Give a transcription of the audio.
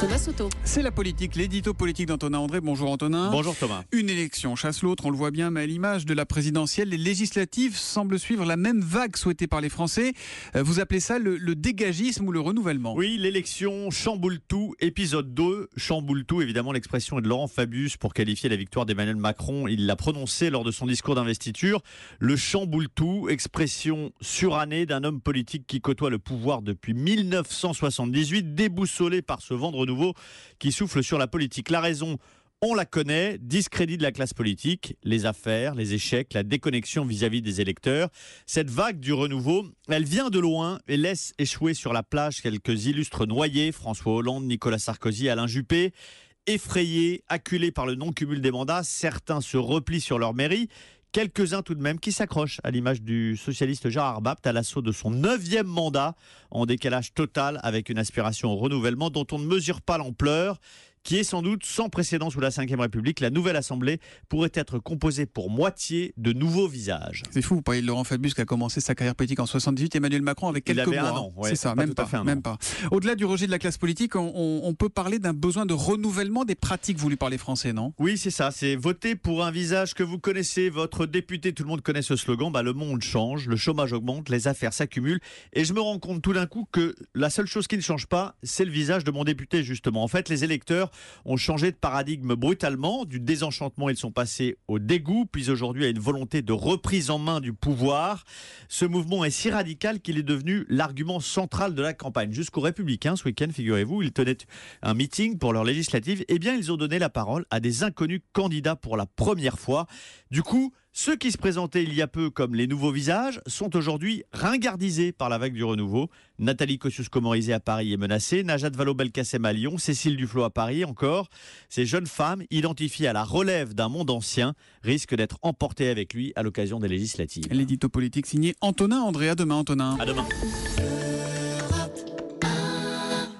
Thomas Soto. C'est la politique, l'édito politique d'Antonin André. Bonjour Antonin. Bonjour Thomas. Une élection chasse l'autre, on le voit bien, mais à l'image de la présidentielle, les législatives semblent suivre la même vague souhaitée par les Français. Euh, Vous appelez ça le, le dégagisme ou le renouvellement? Oui, l'élection chamboule tout. Épisode 2, chamboule tout. Évidemment, l'expression est de Laurent Fabius pour qualifier la victoire d'Emmanuel Macron. Il l'a prononcé lors de son discours d'investiture. Le chamboule tout, expression surannée d'un homme politique qui côtoie le pouvoir depuis 1978, déboussolé par ce vendre qui souffle sur la politique. La raison, on la connaît, discrédit de la classe politique, les affaires, les échecs, la déconnexion vis-à-vis des électeurs. Cette vague du renouveau, elle vient de loin et laisse échouer sur la plage quelques illustres noyés, François Hollande, Nicolas Sarkozy, Alain Juppé. Effrayés, acculés par le non-cumul des mandats, certains se replient sur leur mairie. Quelques-uns tout de même qui s'accrochent à l'image du socialiste Gérard Bapt à l'assaut de son neuvième mandat, en décalage total avec une aspiration au renouvellement dont on ne mesure pas l'ampleur qui est sans doute sans précédent sous la Ve République. La nouvelle Assemblée pourrait être composée pour moitié de nouveaux visages. C'est fou, vous parlez de Laurent Fabius qui a commencé sa carrière politique en 78, Emmanuel Macron avec Il quelques avait mois. un an, ouais, c'est ça, pas même pas, un même pas. Au-delà du rejet de la classe politique, on, on- on peut parler d'un besoin de renouvellement des pratiques voulues par les Français, non? Oui, c'est ça. C'est voter pour un visage que vous connaissez, votre député. Tout le monde connaît ce slogan. Bah, le monde change, le chômage augmente, les affaires s'accumulent. Et je me rends compte tout d'un coup que la seule chose qui ne change pas, c'est le visage de mon député, justement. En fait, les électeurs ont changé de paradigme brutalement. Du désenchantement, ils sont passés au dégoût, puis aujourd'hui à une volonté de reprise en main du pouvoir. Ce mouvement est si radical qu'il est devenu l'argument central de la campagne. Jusqu'aux Républicains, ce week-end, figurez-vous, ils tenaient un meeting pour leur législative. Eh bien, ils ont donné la parole à des inconnus candidats pour la première fois. Du coup, ceux qui se présentaient il y a peu comme les nouveaux visages sont aujourd'hui ringardisés par la vague du renouveau. Nathalie Kosciusko-Morizet à Paris est menacée, Najat Vallaud-Belkacem à Lyon, Cécile Duflot à Paris encore. Ces jeunes femmes, identifiées à la relève d'un monde ancien, risquent d'être emportées avec lui à l'occasion des législatives. L'édito politique signé Antonin André. À demain Antonin. À demain.